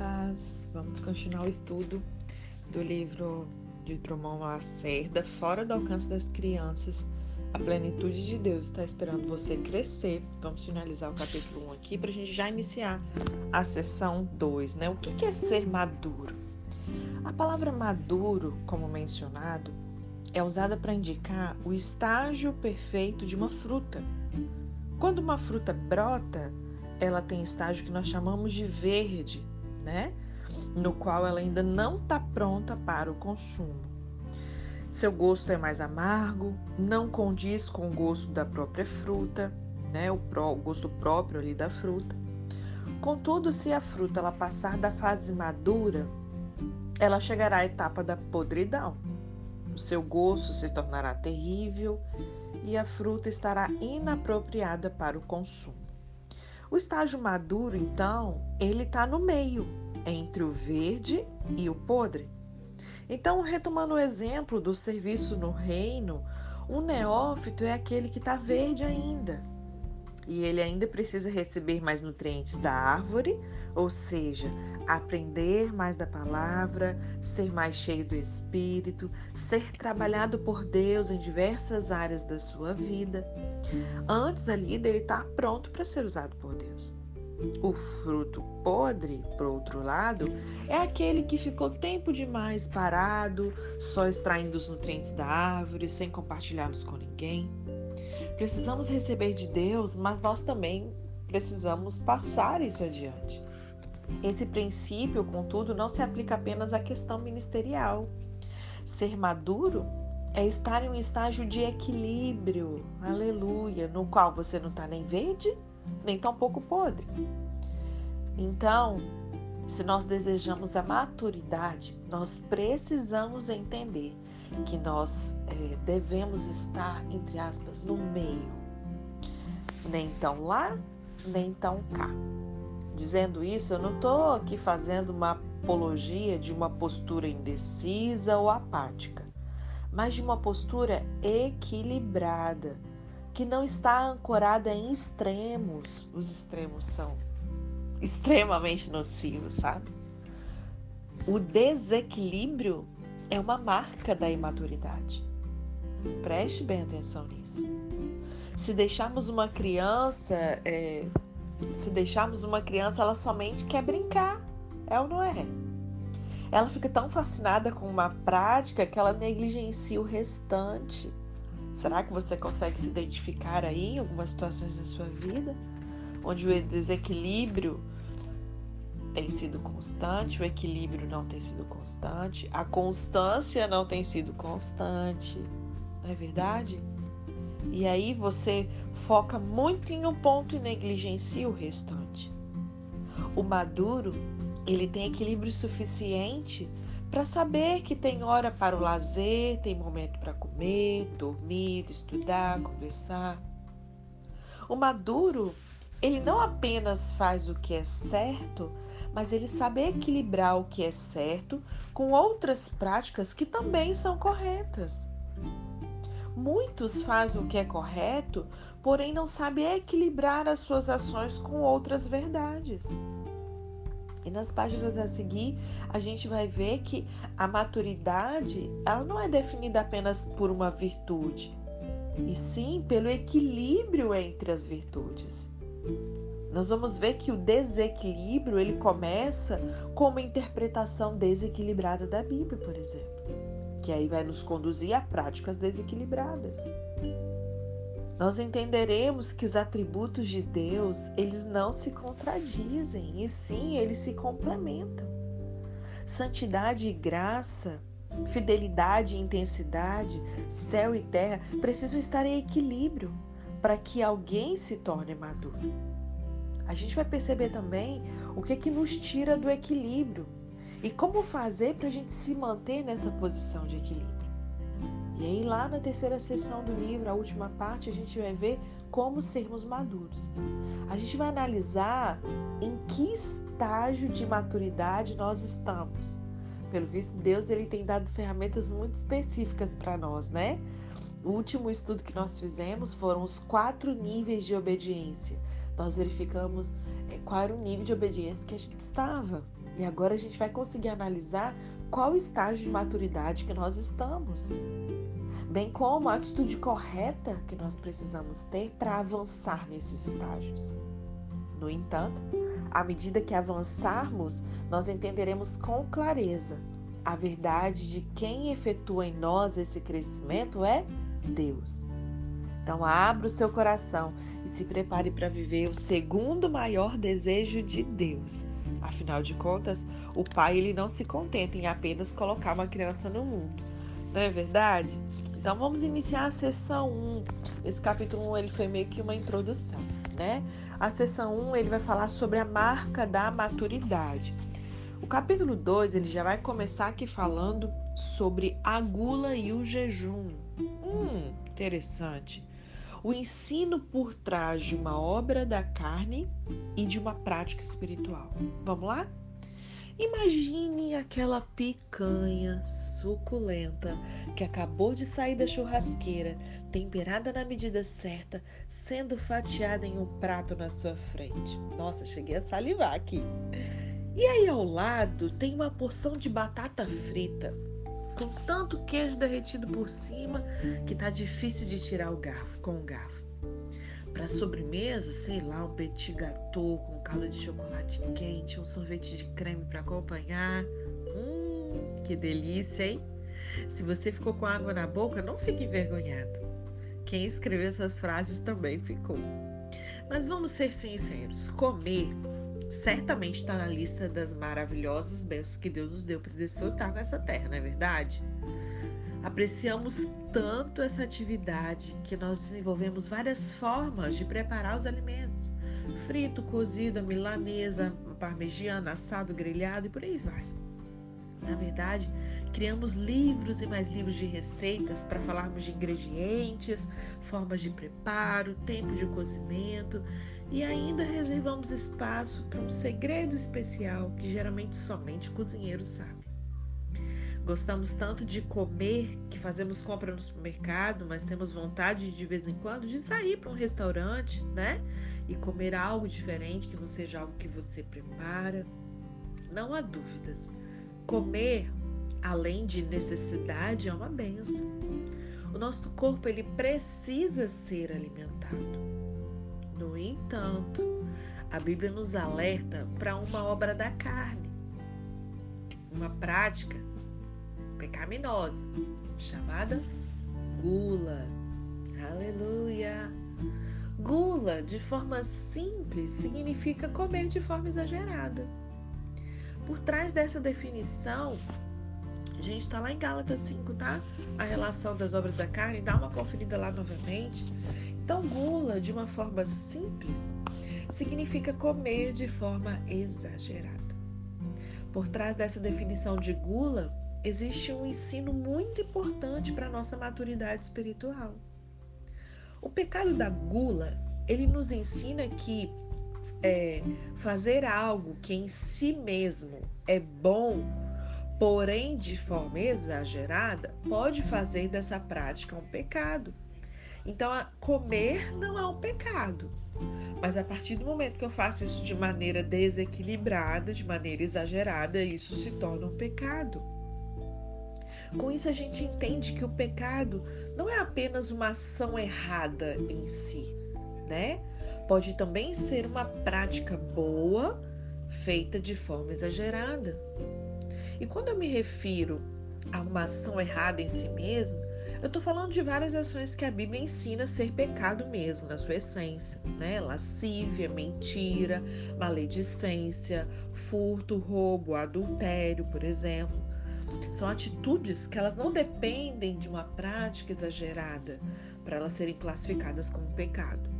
paz. Vamos continuar o estudo do livro de Drummond Lacerda, Fora do Alcance das Crianças. A plenitude de Deus está esperando você crescer. Vamos finalizar o capítulo 1 aqui para a gente já iniciar a sessão 2, né? O que é ser maduro? A palavra maduro, como mencionado, é usada para indicar o estágio perfeito de uma fruta. Quando uma fruta brota, ela tem estágio que nós chamamos de verde, né? No qual ela ainda não está pronta para o consumo. Seu gosto é mais amargo, não condiz com o gosto da própria fruta, né? O, pró, o gosto próprio ali da fruta. Contudo, se a fruta ela passar da fase madura, ela chegará à etapa da podridão. O seu gosto se tornará terrível e a fruta estará inapropriada para o consumo. O estágio maduro, então, ele está no meio, entre o verde e o podre. Então, retomando o exemplo do serviço no reino, um neófito é aquele que está verde ainda. E ele ainda precisa receber mais nutrientes da árvore, ou seja, aprender mais da palavra, ser mais cheio do espírito, ser trabalhado por Deus em diversas áreas da sua vida. Antes ali dele estar tá pronto para ser usado por Deus. O fruto podre, por outro lado, é aquele que ficou tempo demais parado, só extraindo os nutrientes da árvore, sem compartilhá-los com ninguém. Precisamos receber de Deus, mas nós também precisamos passar isso adiante. Esse princípio, contudo, não se aplica apenas à questão ministerial. Ser maduro é estar em um estágio de equilíbrio, aleluia, no qual você não está nem verde, nem tampouco podre. Então, se nós desejamos a maturidade, nós precisamos entender que nós é, devemos estar, entre aspas, no meio. Nem tão lá, nem tão cá. Dizendo isso, eu não estou aqui fazendo uma apologia de uma postura indecisa ou apática, mas de uma postura equilibrada, que não está ancorada em extremos. Os extremos são extremamente nocivos, sabe? O desequilíbrio é uma marca da imaturidade. Preste bem atenção nisso. Se deixarmos uma criança é, se deixarmos uma criança, ela somente quer brincar. É ou não é? Ela fica tão fascinada com uma prática que ela negligencia o restante. Será que você consegue se identificar aí em algumas situações da sua vida onde o desequilíbrio tem sido constante, o equilíbrio não tem sido constante, a constância não tem sido constante? Não é verdade? E aí você foca muito em um ponto e negligencia o restante. O maduro, ele tem equilíbrio suficiente para saber que tem hora para o lazer, tem momento para comer, dormir, estudar, conversar. O maduro, ele não apenas faz o que é certo, mas ele sabe equilibrar o que é certo com outras práticas que também são corretas. Muitos fazem o que é correto, porém não sabem equilibrar as suas ações com outras verdades. E nas páginas a seguir, a gente vai ver que a maturidade, ela não é definida apenas por uma virtude, e sim pelo equilíbrio entre as virtudes. Nós vamos ver que o desequilíbrio, ele começa com uma interpretação desequilibrada da Bíblia, por exemplo que aí vai nos conduzir a práticas desequilibradas. Nós entenderemos que os atributos de Deus, eles não se contradizem, e sim, eles se complementam. Santidade e graça, fidelidade e intensidade, céu e terra precisam estar em equilíbrio para que alguém se torne maduro. A gente vai perceber também o que que nos tira do equilíbrio e como fazer para a gente se manter nessa posição de equilíbrio? E aí, lá na terceira sessão do livro, a última parte, a gente vai ver como sermos maduros. A gente vai analisar em que estágio de maturidade nós estamos. Pelo visto, Deus ele tem dado ferramentas muito específicas para nós, né? O último estudo que nós fizemos foram os quatro níveis de obediência. Nós verificamos é, qual era o nível de obediência que a gente estava. E agora a gente vai conseguir analisar qual estágio de maturidade que nós estamos, bem como a atitude correta que nós precisamos ter para avançar nesses estágios. No entanto, à medida que avançarmos, nós entenderemos com clareza a verdade de quem efetua em nós esse crescimento é Deus. Então, abra o seu coração e se prepare para viver o segundo maior desejo de Deus. Afinal de contas, o pai ele não se contenta em apenas colocar uma criança no mundo. Não é verdade? Então vamos iniciar a sessão 1. Esse capítulo 1 ele foi meio que uma introdução, né? A sessão 1 ele vai falar sobre a marca da maturidade. O capítulo 2 ele já vai começar aqui falando sobre a gula e o jejum. Hum, interessante. O ensino por trás de uma obra da carne e de uma prática espiritual. Vamos lá? Imagine aquela picanha suculenta que acabou de sair da churrasqueira, temperada na medida certa, sendo fatiada em um prato na sua frente. Nossa, cheguei a salivar aqui. E aí ao lado tem uma porção de batata frita, com tanto queijo derretido por cima que tá difícil de tirar o garfo com o garfo. Para sobremesa, sei lá, um petit gâteau com caldo de chocolate quente, um sorvete de creme para acompanhar. Hum, que delícia, hein? Se você ficou com água na boca, não fique envergonhado. Quem escreveu essas frases também ficou. Mas vamos ser sinceros: comer certamente está na lista das maravilhosas bênçãos que Deus nos deu para desfrutar nessa terra, não é verdade? Apreciamos tanto essa atividade que nós desenvolvemos várias formas de preparar os alimentos: frito, cozido, milanesa, parmegiana, assado, grelhado e por aí vai. Na verdade, criamos livros e mais livros de receitas para falarmos de ingredientes, formas de preparo, tempo de cozimento e ainda reservamos espaço para um segredo especial que geralmente somente o cozinheiro sabe. Gostamos tanto de comer que fazemos compra no supermercado, mas temos vontade de vez em quando de sair para um restaurante, né? E comer algo diferente que não seja algo que você prepara. Não há dúvidas. Comer, além de necessidade, é uma benção. O nosso corpo ele precisa ser alimentado. No entanto, a Bíblia nos alerta para uma obra da carne, uma prática pecaminosa chamada gula. Aleluia! Gula, de forma simples, significa comer de forma exagerada. Por trás dessa definição, a gente está lá em Gálatas 5, tá? A relação das obras da carne, dá uma conferida lá novamente. Então, gula, de uma forma simples, significa comer de forma exagerada. Por trás dessa definição de gula, existe um ensino muito importante para a nossa maturidade espiritual. O pecado da gula, ele nos ensina que é, fazer algo que em si mesmo é bom, porém de forma exagerada, pode fazer dessa prática um pecado. Então, comer não é um pecado. Mas a partir do momento que eu faço isso de maneira desequilibrada, de maneira exagerada, isso se torna um pecado. Com isso, a gente entende que o pecado não é apenas uma ação errada em si, né? Pode também ser uma prática boa feita de forma exagerada. E quando eu me refiro a uma ação errada em si mesma, eu estou falando de várias ações que a Bíblia ensina ser pecado mesmo, na sua essência, né? Lascívia, mentira, maledicência, furto, roubo, adultério, por exemplo. São atitudes que elas não dependem de uma prática exagerada para elas serem classificadas como pecado.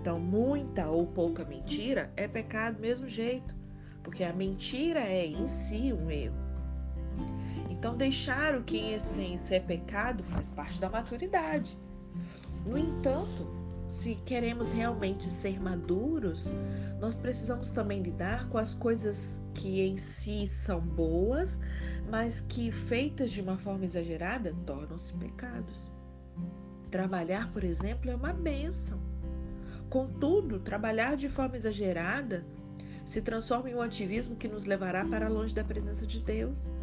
Então, muita ou pouca mentira é pecado do mesmo jeito, porque a mentira é em si um erro. Então, deixar o que em essência é pecado faz parte da maturidade. No entanto, se queremos realmente ser maduros, nós precisamos também lidar com as coisas que em si são boas, mas que feitas de uma forma exagerada tornam-se pecados. Trabalhar, por exemplo, é uma bênção. Contudo, trabalhar de forma exagerada se transforma em um ativismo que nos levará para longe da presença de Deus.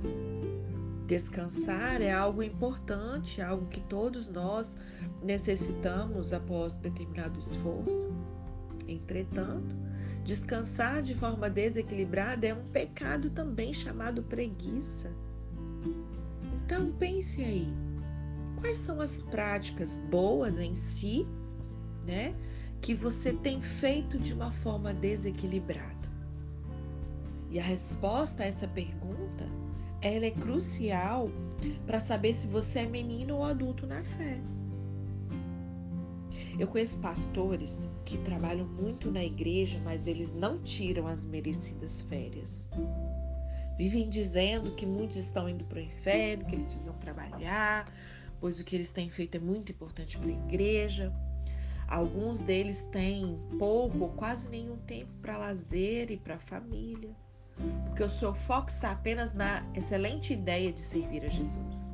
Descansar é algo importante, algo que todos nós necessitamos após determinado esforço. Entretanto, descansar de forma desequilibrada é um pecado também chamado preguiça. Então pense aí, quais são as práticas boas em si, né, que você tem feito de uma forma desequilibrada? E a resposta a essa pergunta ela é crucial para saber se você é menino ou adulto na fé. Eu conheço pastores que trabalham muito na igreja, mas eles não tiram as merecidas férias. Vivem dizendo que muitos estão indo para o inferno, que eles precisam trabalhar, pois o que eles têm feito é muito importante para a igreja. Alguns deles têm pouco ou quase nenhum tempo para lazer e para a família porque o seu foco está apenas na excelente ideia de servir a Jesus.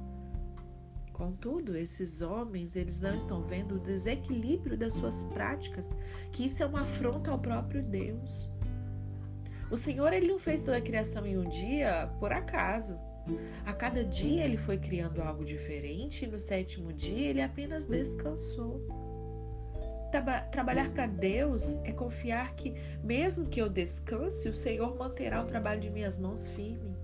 Contudo, esses homens, eles não estão vendo o desequilíbrio das suas práticas, que isso é uma afronta ao próprio Deus. O Senhor, ele não fez toda a criação em um dia por acaso. A cada dia ele foi criando algo diferente e no sétimo dia ele apenas descansou. Trabalhar para Deus é confiar que, mesmo que eu descanse, o Senhor manterá o trabalho de minhas mãos firme.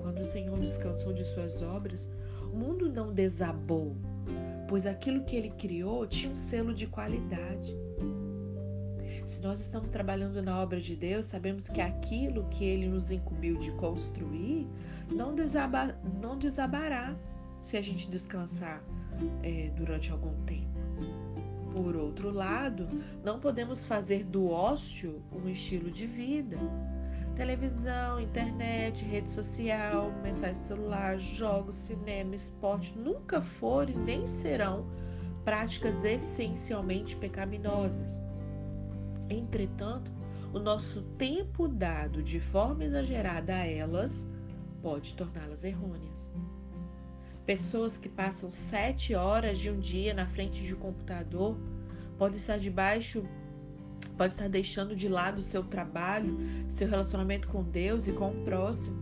Quando o Senhor descansou de suas obras, o mundo não desabou, pois aquilo que ele criou tinha um selo de qualidade. Se nós estamos trabalhando na obra de Deus, sabemos que aquilo que ele nos incumbiu de construir não, desaba, não desabará se a gente descansar é, durante algum tempo. Por outro lado, não podemos fazer do ócio um estilo de vida. Televisão, internet, rede social, mensagem celular, jogos, cinema, esporte nunca foram e nem serão práticas essencialmente pecaminosas. Entretanto, o nosso tempo dado de forma exagerada a elas pode torná-las errôneas. Pessoas que passam sete horas de um dia na frente de um computador podem estar debaixo, pode estar deixando de lado o seu trabalho, seu relacionamento com Deus e com o próximo.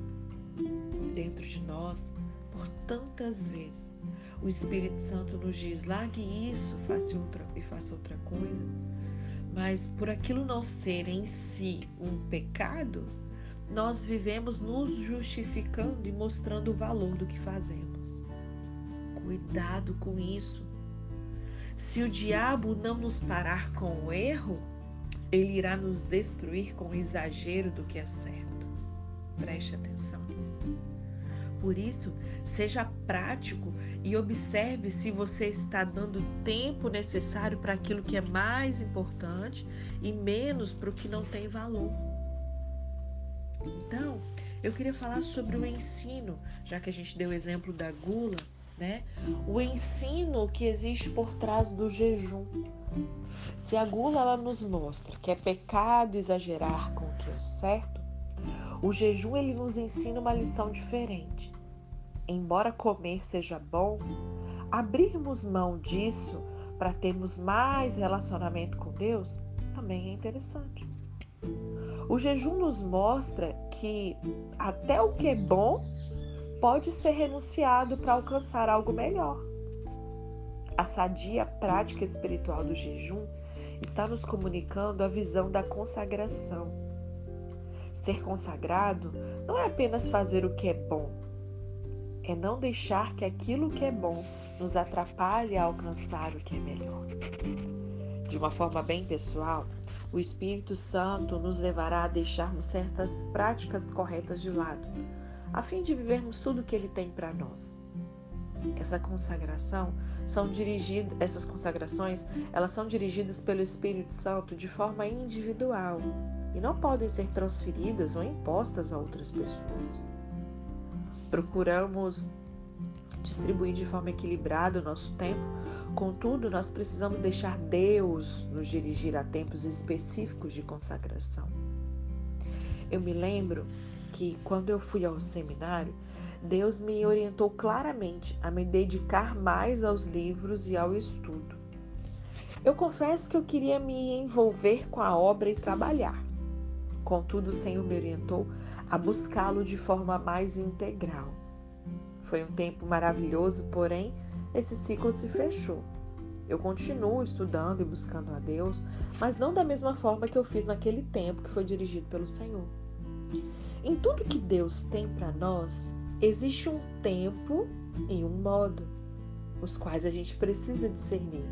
Dentro de nós, por tantas vezes, o Espírito Santo nos diz: largue isso, faça outra e faça outra coisa. Mas por aquilo não ser em si um pecado, nós vivemos nos justificando e mostrando o valor do que fazemos. Cuidado com isso. Se o diabo não nos parar com o erro, ele irá nos destruir com o exagero do que é certo. Preste atenção nisso. Por isso, seja prático e observe se você está dando o tempo necessário para aquilo que é mais importante e menos para o que não tem valor. Então, eu queria falar sobre o ensino, já que a gente deu o exemplo da gula né? O ensino que existe por trás do jejum. Se a gula ela nos mostra que é pecado exagerar com o que é certo, o jejum ele nos ensina uma lição diferente. Embora comer seja bom, abrirmos mão disso para termos mais relacionamento com Deus também é interessante. O jejum nos mostra que até o que é bom pode ser renunciado para alcançar algo melhor. A sadia prática espiritual do jejum está nos comunicando a visão da consagração. Ser consagrado não é apenas fazer o que é bom, é não deixar que aquilo que é bom nos atrapalhe a alcançar o que é melhor. De uma forma bem pessoal, o Espírito Santo nos levará a deixarmos certas práticas corretas de lado a fim de vivermos tudo o que ele tem para nós. Essa consagração são dirigidas, essas consagrações, elas são dirigidas pelo Espírito Santo de forma individual e não podem ser transferidas ou impostas a outras pessoas. Procuramos distribuir de forma equilibrada o nosso tempo, contudo, nós precisamos deixar Deus nos dirigir a tempos específicos de consagração. Eu me lembro que, quando eu fui ao seminário, Deus me orientou claramente a me dedicar mais aos livros e ao estudo. Eu confesso que eu queria me envolver com a obra e trabalhar. Contudo, o Senhor me orientou a buscá-lo de forma mais integral. Foi um tempo maravilhoso, porém, esse ciclo se fechou. Eu continuo estudando e buscando a Deus, mas não da mesma forma que eu fiz naquele tempo que foi dirigido pelo Senhor. Em tudo que Deus tem para nós, existe um tempo e um modo, os quais a gente precisa discernir.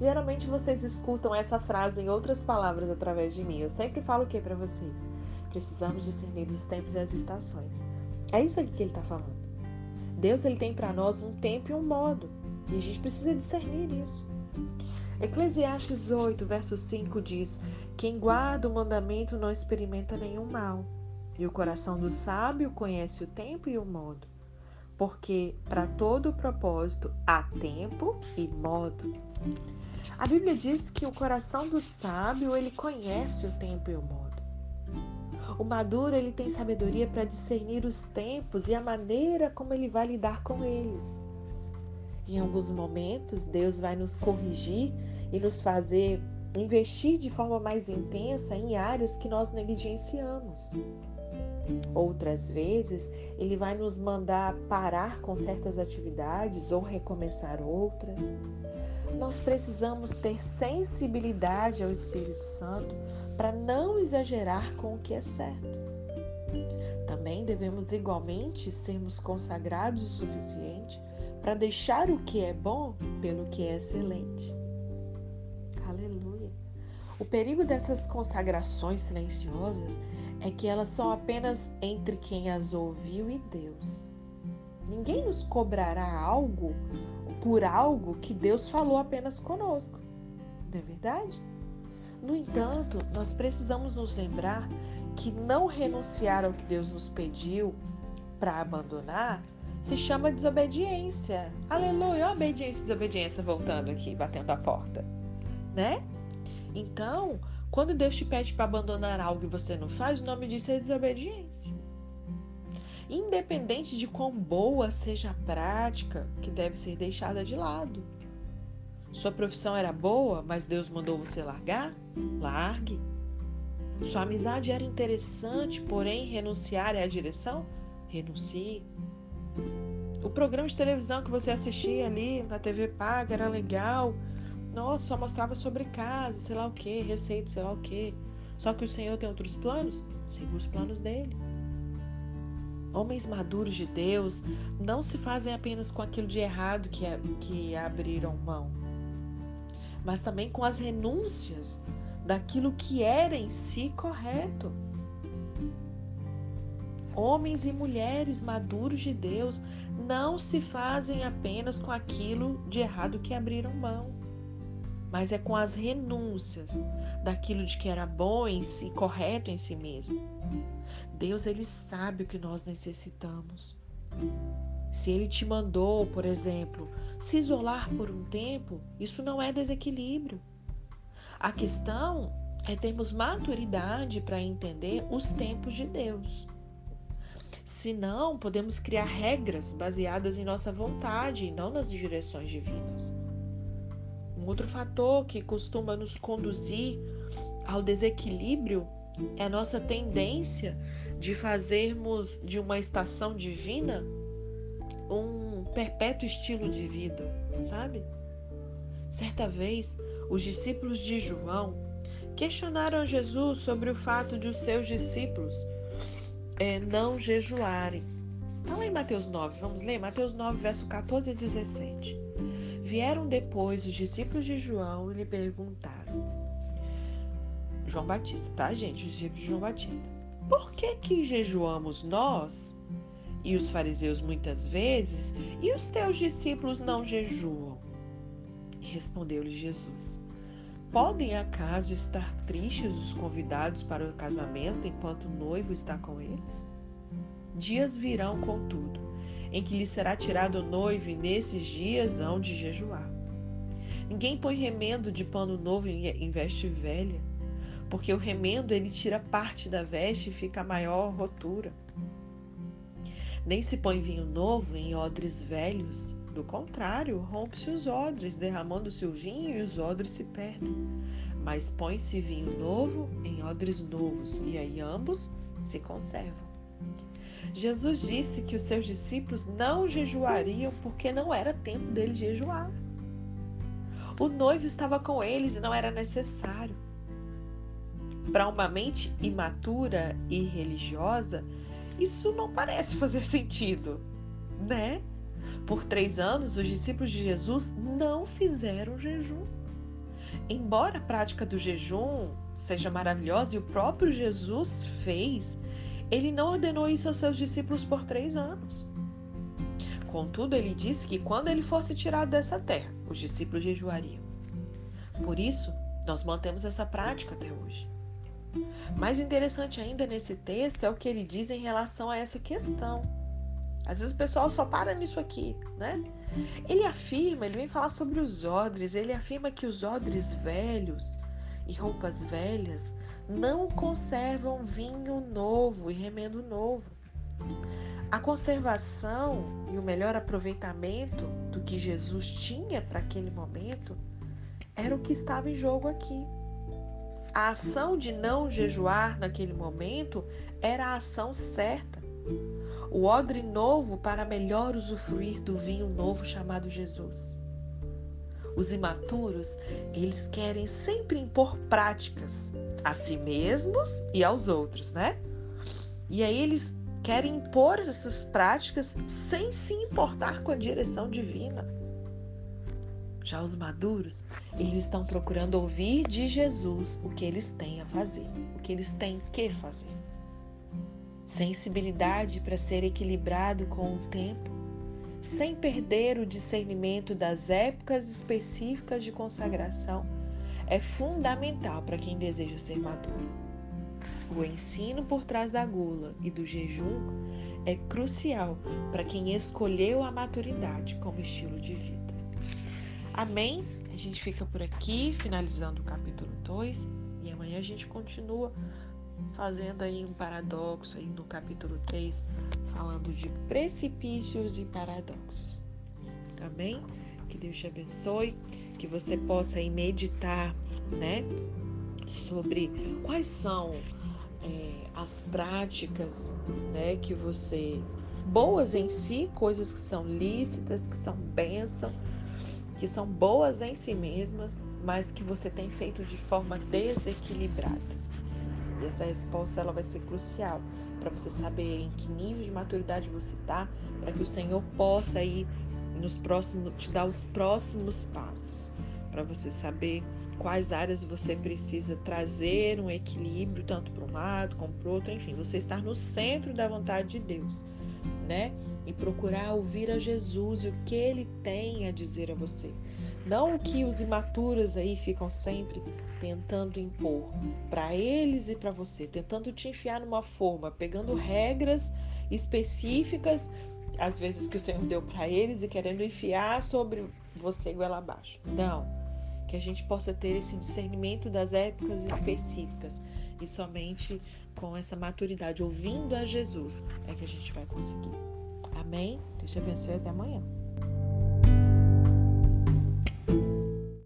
Geralmente vocês escutam essa frase em outras palavras através de mim. Eu sempre falo o que para vocês? Precisamos discernir os tempos e as estações. É isso aqui que ele está falando. Deus ele tem para nós um tempo e um modo, e a gente precisa discernir isso. Eclesiastes 8, verso 5 diz: Quem guarda o mandamento não experimenta nenhum mal e o coração do sábio conhece o tempo e o modo, porque para todo propósito há tempo e modo. A Bíblia diz que o coração do sábio ele conhece o tempo e o modo. O maduro ele tem sabedoria para discernir os tempos e a maneira como ele vai lidar com eles. Em alguns momentos, Deus vai nos corrigir e nos fazer investir de forma mais intensa em áreas que nós negligenciamos. Outras vezes, ele vai nos mandar parar com certas atividades ou recomeçar outras. Nós precisamos ter sensibilidade ao Espírito Santo para não exagerar com o que é certo. Também devemos igualmente sermos consagrados o suficiente para deixar o que é bom pelo que é excelente. Aleluia. O perigo dessas consagrações silenciosas é que elas são apenas entre quem as ouviu e Deus. Ninguém nos cobrará algo por algo que Deus falou apenas conosco. Não é verdade? No entanto, nós precisamos nos lembrar que não renunciar ao que Deus nos pediu para abandonar se chama desobediência. Aleluia, obediência e desobediência voltando aqui, batendo a porta, né? Então, quando Deus te pede para abandonar algo e você não faz, o nome disso é desobediência. Independente de quão boa seja a prática que deve ser deixada de lado. Sua profissão era boa, mas Deus mandou você largar? Largue. Sua amizade era interessante, porém renunciar é a direção? Renuncie. O programa de televisão que você assistia ali na TV paga era legal, nossa, só mostrava sobre casa, sei lá o que, receita, sei lá o que. Só que o Senhor tem outros planos? Siga os planos dele. Homens maduros de Deus não se fazem apenas com aquilo de errado que, que abriram mão, mas também com as renúncias daquilo que era em si correto. Homens e mulheres maduros de Deus não se fazem apenas com aquilo de errado que abriram mão mas é com as renúncias daquilo de que era bom em si, correto em si mesmo. Deus ele sabe o que nós necessitamos. Se ele te mandou, por exemplo, se isolar por um tempo, isso não é desequilíbrio. A questão é termos maturidade para entender os tempos de Deus. Senão, podemos criar regras baseadas em nossa vontade e não nas direções divinas. Um outro fator que costuma nos conduzir ao desequilíbrio é a nossa tendência de fazermos de uma estação divina um perpétuo estilo de vida, sabe? Certa vez, os discípulos de João questionaram Jesus sobre o fato de os seus discípulos é, não jejuarem. Está lá em Mateus 9, vamos ler? Mateus 9, verso 14 a 17. Vieram depois os discípulos de João e lhe perguntaram: João Batista, tá, gente? Os discípulos de João Batista. Por que que jejuamos nós e os fariseus muitas vezes e os teus discípulos não jejuam? Respondeu-lhe Jesus: Podem acaso estar tristes os convidados para o casamento enquanto o noivo está com eles? Dias virão, contudo, em que lhe será tirado o noivo, e nesses dias hão de jejuar. Ninguém põe remendo de pano novo em veste velha, porque o remendo ele tira parte da veste e fica a maior rotura. Nem se põe vinho novo em odres velhos, Do contrário, rompe-se os odres, derramando-se o vinho e os odres se perdem. Mas põe-se vinho novo em odres novos, e aí ambos se conservam. Jesus disse que os seus discípulos não jejuariam porque não era tempo deles jejuar. O noivo estava com eles e não era necessário. Para uma mente imatura e religiosa, isso não parece fazer sentido, né? Por três anos, os discípulos de Jesus não fizeram jejum. Embora a prática do jejum seja maravilhosa e o próprio Jesus fez, ele não ordenou isso aos seus discípulos por três anos. Contudo, ele disse que quando ele fosse tirado dessa terra, os discípulos jejuariam. Por isso, nós mantemos essa prática até hoje. Mais interessante ainda nesse texto é o que ele diz em relação a essa questão. Às vezes o pessoal só para nisso aqui, né? Ele afirma, ele vem falar sobre os odres, ele afirma que os odres velhos e roupas velhas não conservam vinho novo e remendo novo. A conservação e o melhor aproveitamento do que Jesus tinha para aquele momento era o que estava em jogo aqui. A ação de não jejuar naquele momento era a ação certa. O odre novo para melhor usufruir do vinho novo chamado Jesus. Os imaturos, eles querem sempre impor práticas a si mesmos e aos outros, né? E aí eles querem impor essas práticas sem se importar com a direção divina. Já os maduros, eles estão procurando ouvir de Jesus o que eles têm a fazer, o que eles têm que fazer. Sensibilidade para ser equilibrado com o tempo, sem perder o discernimento das épocas específicas de consagração, é fundamental para quem deseja ser maduro. O ensino por trás da gula e do jejum é crucial para quem escolheu a maturidade como estilo de vida. Amém? A gente fica por aqui, finalizando o capítulo 2, e amanhã a gente continua fazendo aí um paradoxo aí no capítulo 3, falando de precipícios e paradoxos. Amém? Que Deus te abençoe, que você possa aí meditar, né, sobre quais são é, as práticas, né, que você boas em si, coisas que são lícitas, que são bênção, que são boas em si mesmas, mas que você tem feito de forma desequilibrada. E essa resposta ela vai ser crucial para você saber em que nível de maturidade você está, para que o Senhor possa ir nos próximos te dar os próximos passos, para você saber quais áreas você precisa trazer um equilíbrio tanto para um lado como para o outro, enfim, você estar no centro da vontade de Deus né? E procurar ouvir a Jesus e o que ele tem a dizer a você. Não que os imaturos aí ficam sempre tentando impor para eles e para você, tentando te enfiar numa forma, pegando regras específicas, às vezes que o Senhor deu para eles e querendo enfiar sobre você goela abaixo. Não. Que a gente possa ter esse discernimento das épocas específicas e somente com essa maturidade, ouvindo a Jesus, é que a gente vai conseguir. Amém? Deus te abençoe até amanhã.